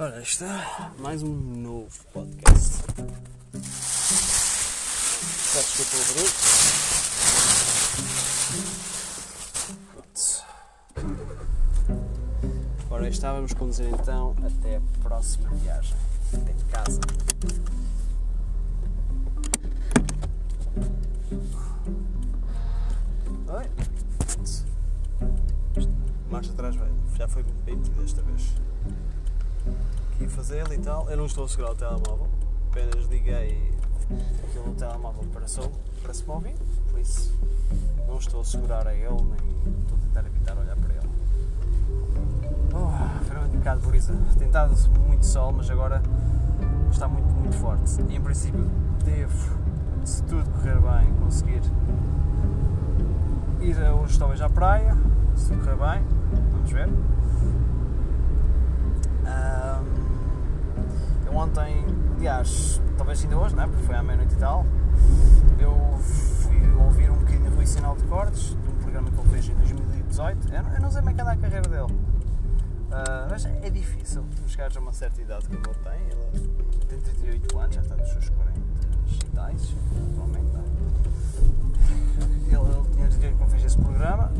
Ora, está mais um novo podcast. Peço desculpa pelo barulho. Pronto. Ora, está, vamos conduzir então até a próxima viagem. Até casa. Oi. Marcha atrás, velho. Já foi bem metido desta vez aqui fazê-lo e tal. Eu não estou a segurar o telemóvel, apenas liguei aquilo telemóvel para, som, para se mover, por isso não estou a segurar a ele, nem estou a tentar evitar olhar para ele. Oh, foi um bocado brisa. Tem estado muito sol, mas agora está muito, muito forte. E em princípio devo, se tudo correr bem, conseguir ir hoje talvez à praia, se correr bem, vamos ver. Um, eu ontem, aliás, talvez ainda hoje, não é? porque foi à meia-noite e tal, eu fui ouvir um bocadinho Rui Sinal de Cortes, de um programa que ele fez em 2018. Eu não, sei como é que anda a carreira dele. Uh, mas é difícil chegar a uma certa idade como ele tem. Ele tem 38 anos, já está nos seus 40 e tais. Não é? ele, ele tinha 38 quando fez esse programa,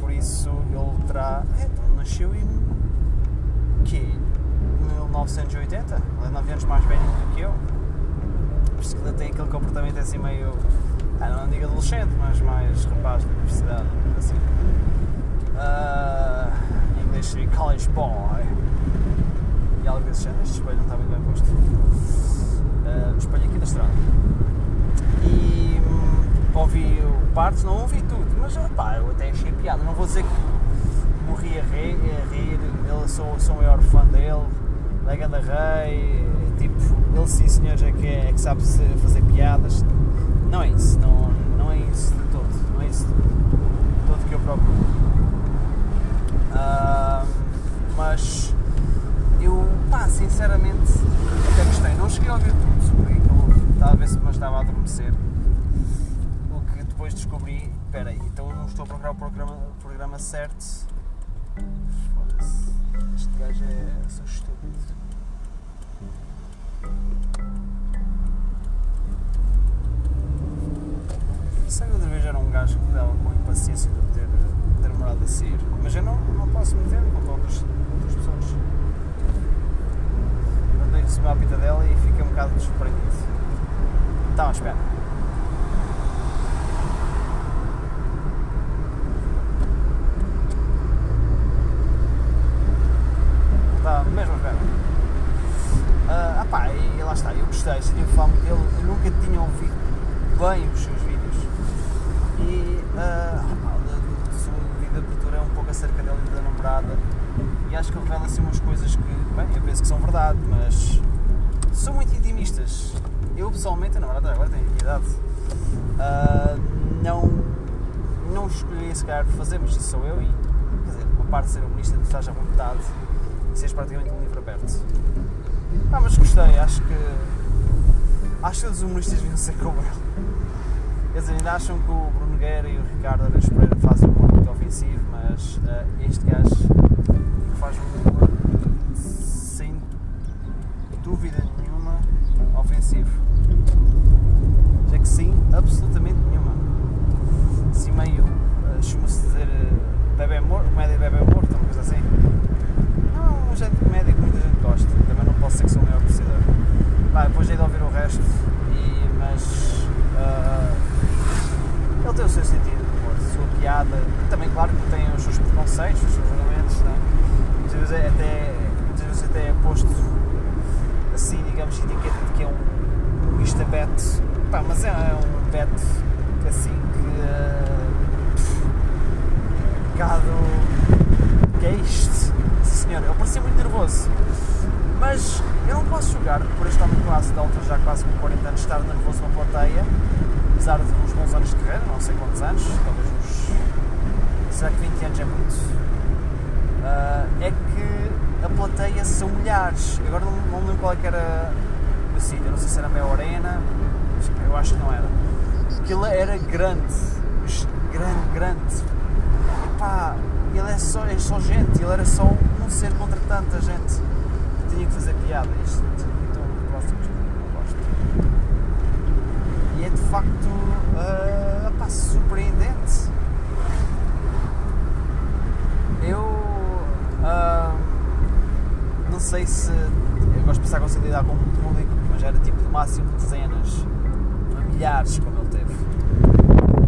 por isso ele terá. É, então, nasceu em. que 1980, ele é 9 anos mais velho do que eu. Por isso que ele tem aquele comportamento assim meio. Ah, não digo adolescente, mas mais rapaz da universidade, assim. Uh, em inglês college boy. E algo desse género. Este espelho não está muito bem posto. Uh, espelho aqui da estrada. E hum, ouvi partes, não ouvi tudo, mas eu até achei piada. Não vou dizer que morri a rir, a rir eu sou, sou o maior fã dele da Rei, tipo, ele sim senhores é que, é, é que sabe fazer piadas. Não é isso, não, não é isso de todo, não é isso de todo que eu procuro. Uh, mas eu, pá, sinceramente, até gostei. Não cheguei a ouvir tudo, porque se me estava a adormecer. O que depois descobri, espera aí, então não estou a procurar o programa, o programa certo. Foda-se, este gajo é. sou dava com impaciência de ter, demorado a sair. Mas eu não, não posso meter com outras, outras pessoas. Eu tenho que subir a pita dela e fiquei um bocado desprendido. Tá, espera. Tá, mesmo a espera. Uh, ah pá, e lá está, eu gostei, seria falar muito dele, eu nunca tinha ouvido bem os seus vídeos e uh, a sua vida de abertura é um pouco acerca e acho que ele revela assim umas coisas que, bem, eu penso que são verdade, mas são muito intimistas. Eu pessoalmente, a namorada agora tem idade, uh, não, não escolheria se calhar fazer, mas isso sou eu e, quer dizer, uma parte de ser humanista, tu estás à vontade e seres praticamente um livro aberto. Ah, mas gostei, acho que. Acho que os humoristas deviam ser como ele. Dizer, ainda acham que o Bruno Guerra e o Ricardo Araújo Pereira fazem um muito ofensivo, mas uh, este gajo faz um humor sem dúvida nenhuma ofensivo. Já que sim, absolutamente nenhuma. Assim meio. Uh, Chama-se dizer uh, bebê morto, comédia bebê morto, uma coisa assim. Não, um género de comédia que muita gente gosta. Também não posso ser que sou o maior apreciador. Vai, depois hei de ouvir o resto, e, mas uh, ele tem o seu sentido de humor, a sua piada. Também, claro, que tem os seus preconceitos, os seus julgamentos, né? muitas, vezes é até, muitas vezes até é posto assim, digamos, etiqueta de que é um humorista bet. Pá, mas é, é um bet assim que. Uh, um bocado. que é isto? senhor, eu parecia muito nervoso. Mas julgar por este homem quase de altura, já quase com 40 anos, estar nervoso na plateia, apesar de uns bons anos de carreira, não sei quantos anos, talvez uns. Será que 20 anos é muito? Uh, é que a plateia são milhares. Agora não, não lembro qual é que era o sítio, não sei se era a meia arena, eu acho que não era. Aquilo era grande, grande, grande. Pá, ele é só, é só gente, ele era só um ser contra tanta gente. tinha que fazer piada. Isto então próximos não gosto. E é de facto uh, pá, surpreendente. Eu uh, não sei se eu gosto de pensar que consigo lidar com o público, mas era tipo de máximo dezenas, milhares como ele teve.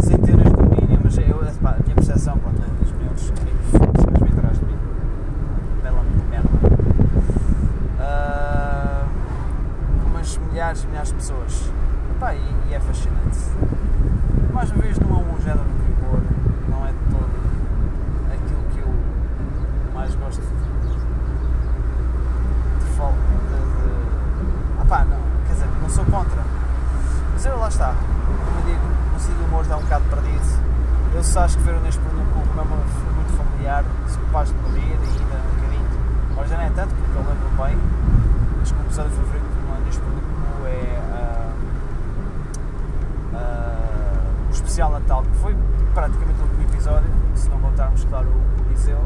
Centenas no mínimo, mas eu, pá, a minha percepção, pronto, é dos meus amigos vêm atrás de mim. Bela. Uh, umas milhares e milhares de pessoas. Epá, e, e é fascinante. Mais uma vez não é um género de humor, não é de todo aquilo que eu mais gosto de, de, fal- de, de ah pá, não, quer dizer, não sou contra. Mas eu lá está, como eu digo, o sentido do humor está um bocado perdido. Eu só acho que ver o neste produto como é muito familiar, sou capaz de me rir ainda um bocadinho. Agora já não é tanto, porque eu lembro bem, acho que o episódio favorito do neste produto é ah, ah, o especial Natal, que foi praticamente o último episódio, se não contarmos, claro, o Coliseu.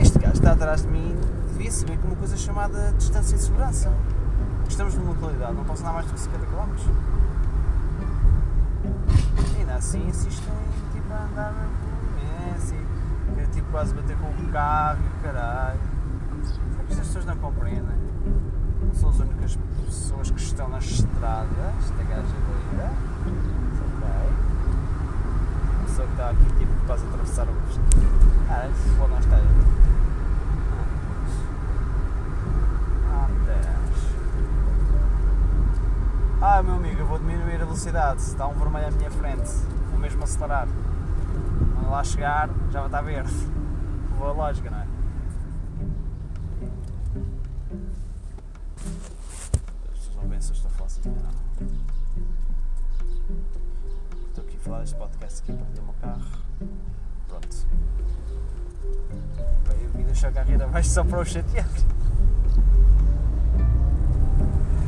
Este gajo está atrás de mim, devia saber que uma coisa chamada distância de segurança. Estamos numa localidade, não posso andar mais do que 50 km. E ainda assim insistem tipo, a andar imenso e eu, tipo, quase bater com o carro e o caralho. Sabe que as pessoas não compreendem? Não são as únicas pessoas que estão nas estradas. Esta gaja é doida. Ok. A pessoa que está aqui tipo quase a atravessar o. Ah, isso pode não estar. Ah, Deus. Ah, meu amigo, eu vou diminuir a velocidade. Está um vermelho à minha frente. Vou mesmo acelerar. Quando lá chegar, já vai estar verde. Boa lógica, não é? Falar deste podcast aqui para o meu carro. Pronto. Pá, Eu vim deixar a carreira abaixo só para o chatear.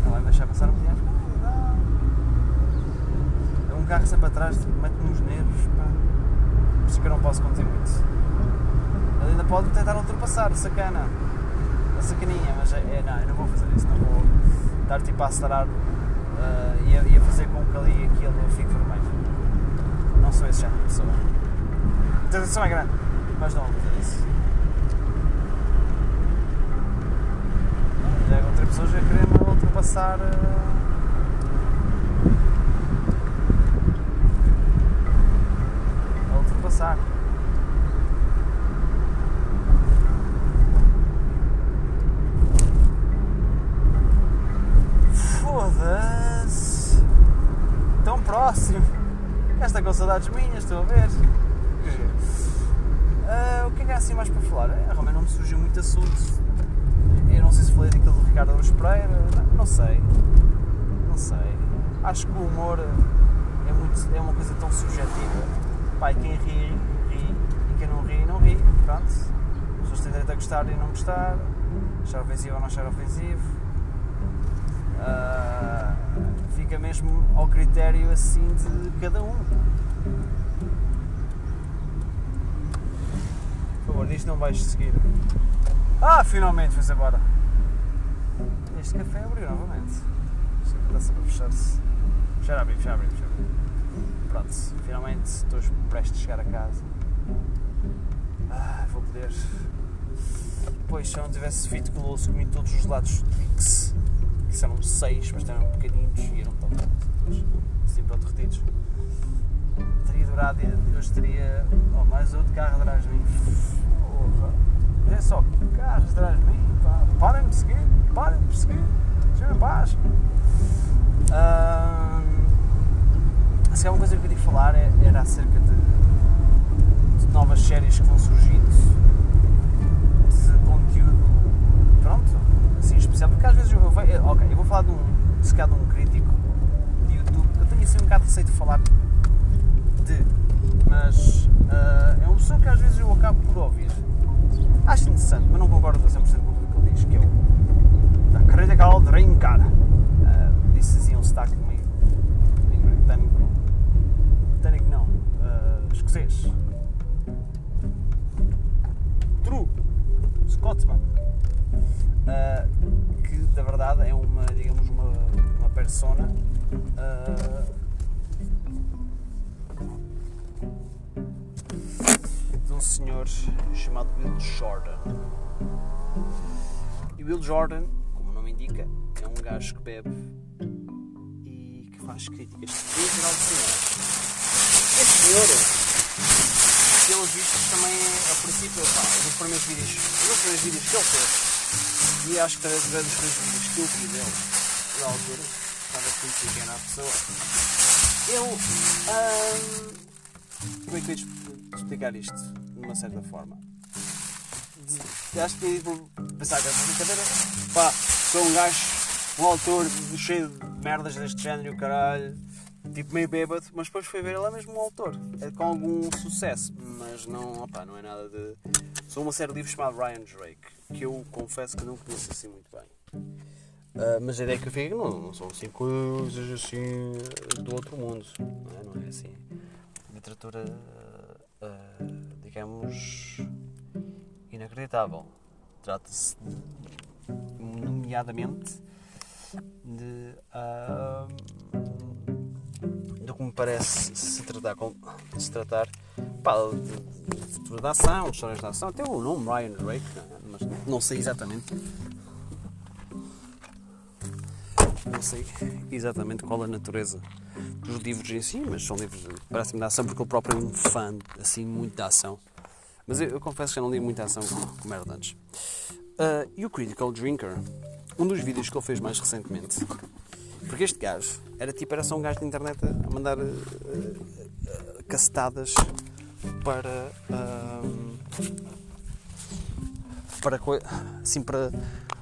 Não vai deixar passar um dia. É um carro sempre atrás, tipo, mete-me nos nervos. Pá. Por isso que eu não posso conduzir muito. Ele ainda pode tentar ultrapassar, sacana. A sacaninha, mas é, é, não, eu não vou fazer isso, não vou estar tipo a acelerar ah, e, a, e a fazer com que ali aquilo fique vermelho. Não sou esse género de pessoa. A tentação é grande, mas não vou fazer isso. Já encontrei pessoas a querer-me ultrapassar. ah, a ultrapassar. Foda-se! Tão próximo! Esta com saudades minhas, estou a ver. Que giro. Ah, o que é que há assim mais para falar? Ah, realmente não me surgiu muito assunto. Eu não sei se falei Aruz Pereira, não, não sei. Não sei. Acho que o humor é, muito, é uma coisa tão subjetiva. Pai, quem ri, ri, e quem não ri, não ri. Pronto. As pessoas têm direito a gostar e não gostar, achar ofensivo ou não achar ofensivo. Ah, fica mesmo ao critério assim de cada um. Por favor, diz não vais seguir. Ah, finalmente foi-se embora. Este café abriu novamente. Isto está sempre a fechar-se. Fechar a abrir, fechar a abrir, fechar a abrir. Pronto, finalmente estou prestes a chegar a casa. Ah, vou poder. Pois, se eu não tivesse feito colosso, comi todos os lados Pix. Que eram seis, mas eram pequeninos e eram tão bons. Assim, pronto, retidos. Teria durado e hoje teria oh, mais outro carro atrás de mim. Porra. É só carros atrás de mim. Pá. Parem de seguir, parem de me seguir. Sejam em paz. Se há uma coisa que eu queria falar é- era acerca de, de novas séries que vão surgindo de conteúdo pronto, assim especial, porque às vezes eu, eu- ok, eu vou falar de um, se calhar de um crítico de YouTube, que eu tenho assim um bocado de receio de falar de, mas ah, é uma pessoa que às vezes eu acabo por ouvir. Acho interessante, mas não concordo a 100% com tudo que ele diz, que é o da Critical Drinker. Ah, disse assim um sotaque meio, meio britânico, britânico não, ah, escocês. True, Scotsman. uh, que da verdade é uma, digamos, uma, uma persona uh, um senhor chamado Will Jordan. E Will Jordan, como o nome indica, é um gajo que bebe e que faz críticas em geral de cinema. Este senhor pelos vistos também é, ao princípio, pá, primeiros vídeos, dos primeiros vídeos que ele fez, e acho que talvez dos primeiros vídeos que eu vi dele, na altura, talvez conheci quem era a pessoa, ele, hum, como é que eu ia explicar isto, de uma certa forma? Acho que tipo, pensar que é brincadeira, pá, sou um gajo, um autor cheio de merdas deste género, caralho, tipo meio bêbado, mas depois foi ver ele é mesmo um autor, é com algum sucesso, mas não, opa, não é nada de. Sou uma série de livros chamado Ryan Drake, que eu confesso que não conheço assim muito bem. Uh, mas a ideia que eu fico não, não são assim coisas assim do outro mundo, não é, não é assim. Literatura, uh, digamos, inacreditável. Trata-se, nomeadamente, de. Uh, como parece se tratar, com, se tratar pá, de, de, de ação, histórias de ação, até o nome Ryan Drake, mas não sei exatamente. Não sei exatamente qual a natureza dos livros em si, mas são livros parece-me de ação porque eu próprio é um fã assim muito da ação. Mas eu, eu confesso que já não li muita ação como era antes. Uh, e o Critical Drinker, um dos vídeos que ele fez mais recentemente, porque este gajo era tipo, era só um gajo de internet a mandar uh, uh, cacetadas para. Para assim para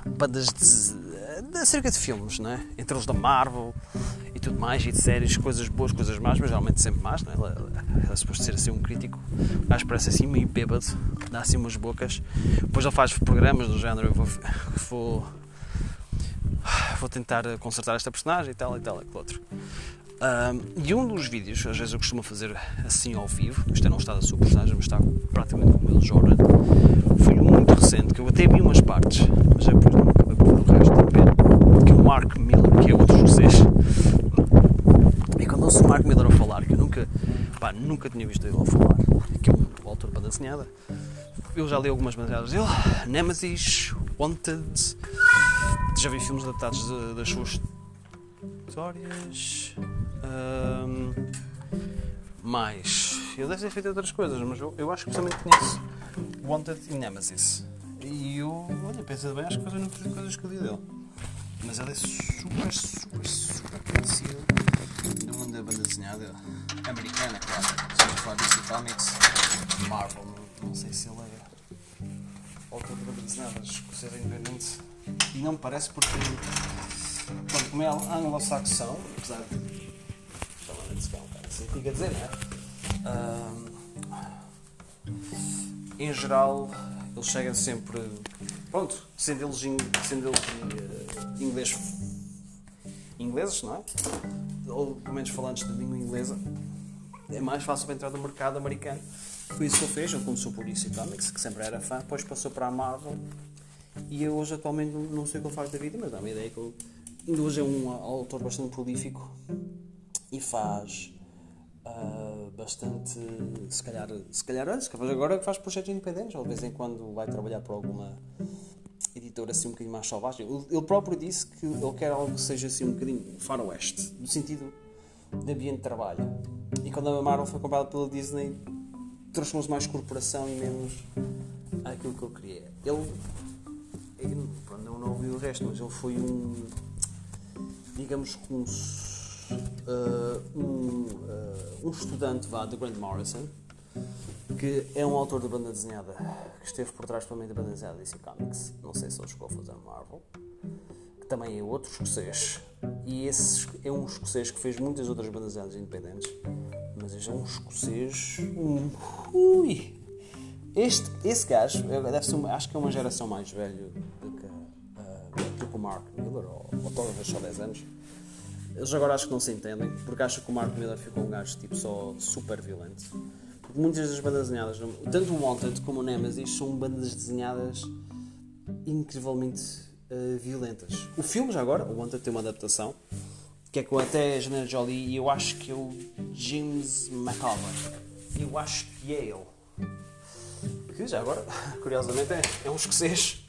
bandas de, acerca de filmes, não é? Entre os da Marvel tudo mais, e de séries, coisas boas, coisas más, mas geralmente sempre más, não é? Ele é suposto ser assim um crítico, gajo parece assim meio bêbado, dá assim umas bocas. Depois ele faz programas do género, eu vou, vou vou tentar consertar esta personagem e tal e tal e outro. Um, e um dos vídeos, às vezes eu costumo fazer assim ao vivo, isto é não está da sua personagem, mas está praticamente como ele Jordan. Foi um muito recente, que eu até vi umas partes, mas depois não acabei por ver o resto de pena, que é o Mark Miller, que é outro escocês. E quando ouço o Mark Miller a falar, que eu nunca, pá, nunca tinha visto ele falar, que é um autor banda desenhada, eu já li algumas bandas dele, Nemesis, Wanted, já vi filmes adaptados de, das suas histórias. Um, mais. Ele deve ter feito outras coisas, mas eu, eu acho que principalmente conheço Wanted e Nemesis. E eu, olha, pensando bem, acho que uma das coisas que eu vi dele. Mas ele é super, super, super conhecido no mundo da banda desenhada americana, claro. Falar DC Comics, Marvel, não, sei se ele é autor de desenhada escocesa independente. E não me parece porque, pronto, como é anglo-saxão, apesar de. Provavelmente se é um cara assim, fica a dizer, não é? em geral, eles chegam sempre. Pronto, sendo eles, sendo eles uh, inglês, ingleses, não é? Ou pelo menos falantes de língua inglesa, é mais fácil para entrar no mercado americano. Foi isso que ele fez, ele começou por DC Comics, que sempre era fã, depois passou para a Marvel e eu hoje atualmente não sei o que ele faz da vida, mas dá-me a ideia que ele ainda hoje é um autor bastante prolífico e faz uh, bastante, se calhar, se calhar antes, que agora faz projetos independentes, ou de vez em quando vai trabalhar para alguma editora assim um bocadinho mais selvagem. Ele próprio disse que ele quer algo que seja assim um bocadinho faroeste, no sentido de ambiente de trabalho. Quando a Marvel foi comprada pela Disney, transformou-se mais corporação e menos aquilo que eu queria. Ele eu não, não ouvi o resto, mas ele foi um, digamos que um, uh, um, uh, um estudante vá, de Grant Morrison, que é um autor da banda desenhada, que esteve por trás também da banda desenhada DC Comics, não sei se ele chegou a fazer Marvel, que também é outro escocês, e esse é um escocês que fez muitas outras bandas desenhadas independentes, mas este é um escocês. Um, ui! Este, esse gajo deve ser, acho que é uma geração mais velho do que, uh, do que o Mark Miller, ou, ou talvez só 10 anos. Eles agora acho que não se entendem, porque acho que o Mark Miller ficou um gajo tipo só super violento. Porque muitas das bandas desenhadas, tanto o Wanted como o Nemesis, são bandas desenhadas incrivelmente uh, violentas. O filme, já agora, o Wanted tem uma adaptação, que é com até a Angelina Jolie e eu acho que é o James McAvoy. Eu acho que é ele. Que já agora, curiosamente, é, é um escocês.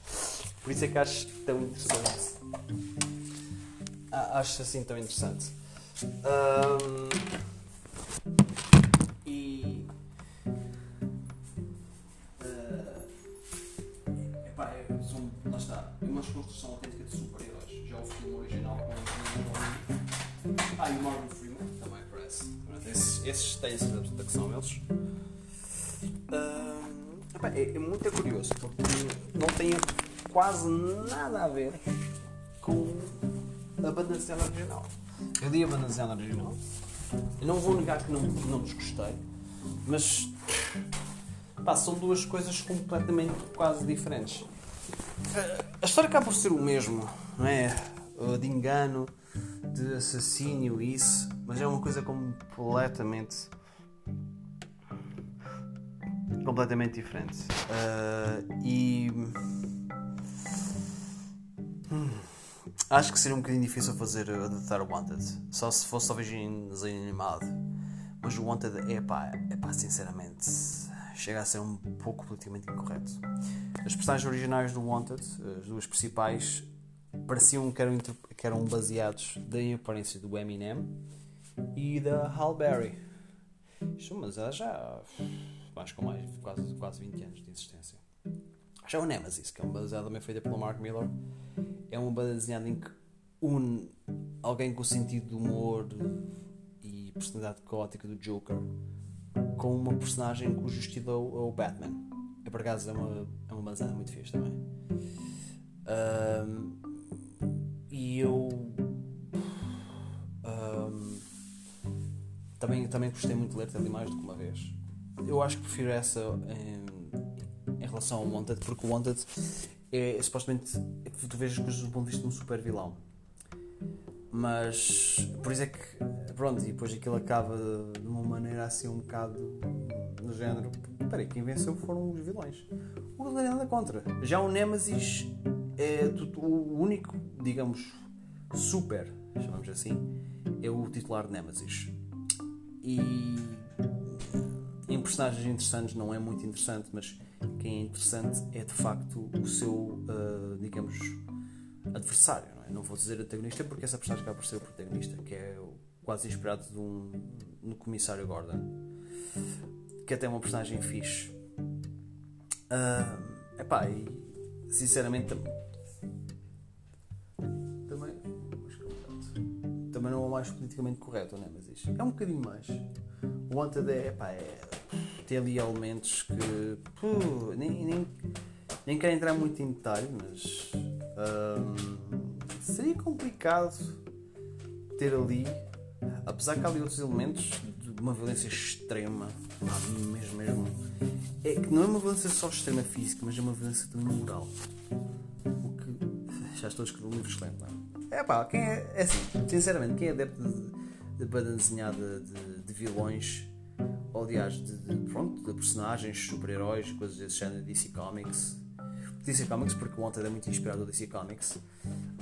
Por isso é que acho tão interessante. Ah, acho assim tão interessante. Um, têm que são eles. Uh, é, é muito curioso porque não tem quase nada a ver com a banda desenhada original. Eu li a banda desenhada original. Eu não vou negar que não, não desgostei, mas pá, são duas coisas completamente quase diferentes. A história acaba por ser o mesmo, não é? De engano, de assassínio, isso, mas é uma coisa completamente completamente diferente. Uh, e Acho que seria um bocadinho difícil fazer adaptar o Wanted. Só se fosse talvez em desenho animado. Mas o Wanted é pá, é pá, sinceramente, chega a ser um pouco politicamente incorreto. As personagens originais do Wanted, as duas principais, pareciam que eram, que eram baseados da aparência do Eminem e da Hal Berry. Isto, mas ela já. Que com mais, quase, quase 20 anos de existência. Já o Nemesis, que é uma baseada também feita pelo Mark Miller é uma banda desenhada em que une alguém com o sentido de humor e personalidade caótica do Joker com uma personagem cujo estilo é o Batman. É por acaso é uma, é uma banda muito fixe também. Um, e eu também, também gostei muito de ler ali mais do que uma vez. Eu acho que prefiro essa em, em relação ao Wanted, porque o Wanted é, é supostamente é que tu vejas coisas do ponto de vista de um super vilão. Mas por isso é que pronto, e depois aquilo acaba de uma maneira assim um bocado no género. Peraí, quem venceu foram os vilões. O não tem nada contra. Já o Nemesis é o único, digamos, super, chamamos assim, é o titular de Nemesis. E em personagens interessantes não é muito interessante, mas quem é interessante é de facto o seu, uh, digamos, adversário. Não, é? não, vou dizer antagonista porque essa personagem acaba por ser o protagonista, que é quase inspirado de um, no comissário Gordon, que até é uma personagem fixe. Uh, epá, e sinceramente também. Não é o mais politicamente correto, né? mas isto é um bocadinho mais. O Wanted é, epá, é tem ali elementos que puh, nem, nem, nem quero entrar muito em detalhe, mas um, seria complicado ter ali, apesar que há ali outros elementos de uma violência extrema, mesmo, mesmo, é que não é uma violência só extrema física, mas é uma violência também moral. O que já estou a escrever um livro excelente, não é? É pá, quem é, é assim, sinceramente, quem é adepto de, de banda desenhada de, de vilões ou aliás de, de, pronto, de personagens, super-heróis, coisas desse género, DC Comics. DC Comics, porque o Wanted é muito inspirado no DC Comics,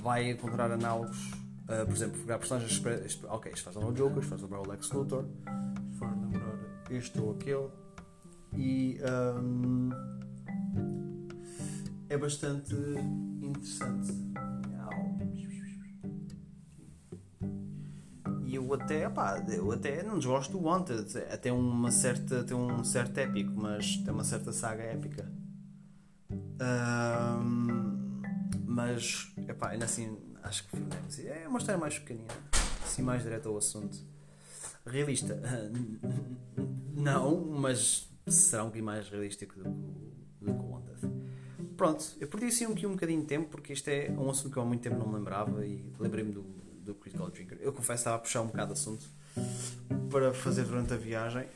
vai encontrar análogos, uh, por exemplo, pegar personagens. Ok, isto faz o Joker, isto faz o Lex Luthor, isto faz lembrar este ou aquele, e um, é bastante interessante. Eu até, eu até não desgosto do Wanted, até uma certa, tem um certo épico, mas tem uma certa saga épica. Um, mas, epá, ainda assim, acho que é uma história mais pequenina, assim mais direta ao assunto. Realista, não, mas será um bocadinho mais realístico do que o Wanted. Pronto, eu perdi assim um, um bocadinho de tempo porque isto é um assunto que eu há muito tempo não me lembrava e lembrei-me do, do Critical Drinker. Eu confesso que estava a puxar um bocado de assunto para fazer durante a viagem.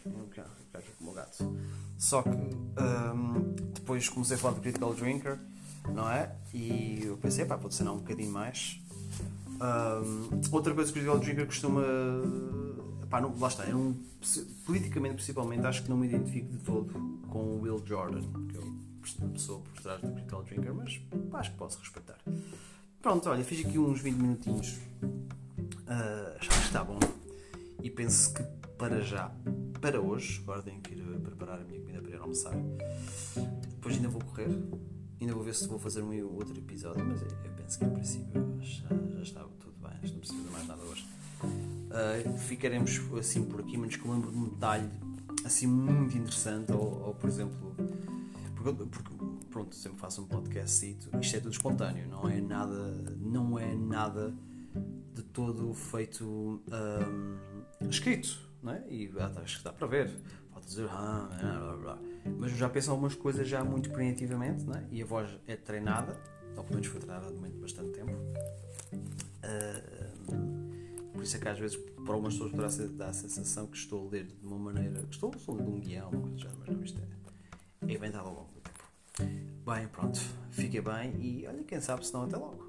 O gato. Só que um, depois comecei a falar do Critical Drinker, não é? E eu pensei, pá, pode ser não um bocadinho mais. Um, outra coisa que o Critical Drinker costuma. Pá, não, lá está, um, politicamente principalmente, acho que não me identifico de todo com o Will Jordan. Eu a pessoa por trás do Critical Drinker, mas acho que posso respeitar. Pronto, olha, fiz aqui uns 20 minutinhos. Uh, acho que está bom. E penso que para já, para hoje, agora tenho que ir preparar a minha comida para ir almoçar. Depois ainda vou correr. Ainda vou ver se vou fazer um outro episódio, mas eu penso que em princípio já, já está tudo bem, não preciso de mais nada hoje. Uh, ficaremos assim por aqui, mas que eu lembro de um detalhe assim muito interessante, ou, ou por exemplo, porque, porque, pronto, sempre faço um podcast isto é tudo espontâneo, não é nada, não é nada de todo feito um, escrito, não é? E acho que dá para ver, pode dizer ah, blá, blá, mas já penso algumas coisas já muito criativamente, não é? E a voz é treinada, ou pelo menos foi treinada durante bastante tempo. Uh, por isso é que às vezes para algumas pessoas poderá dar a sensação que estou a ler de uma maneira. Estou, estou a ler de um guião, já, mas não, isto é, é inventado ao longo. Bem, pronto, fiquem bem e olha, quem sabe se não até logo.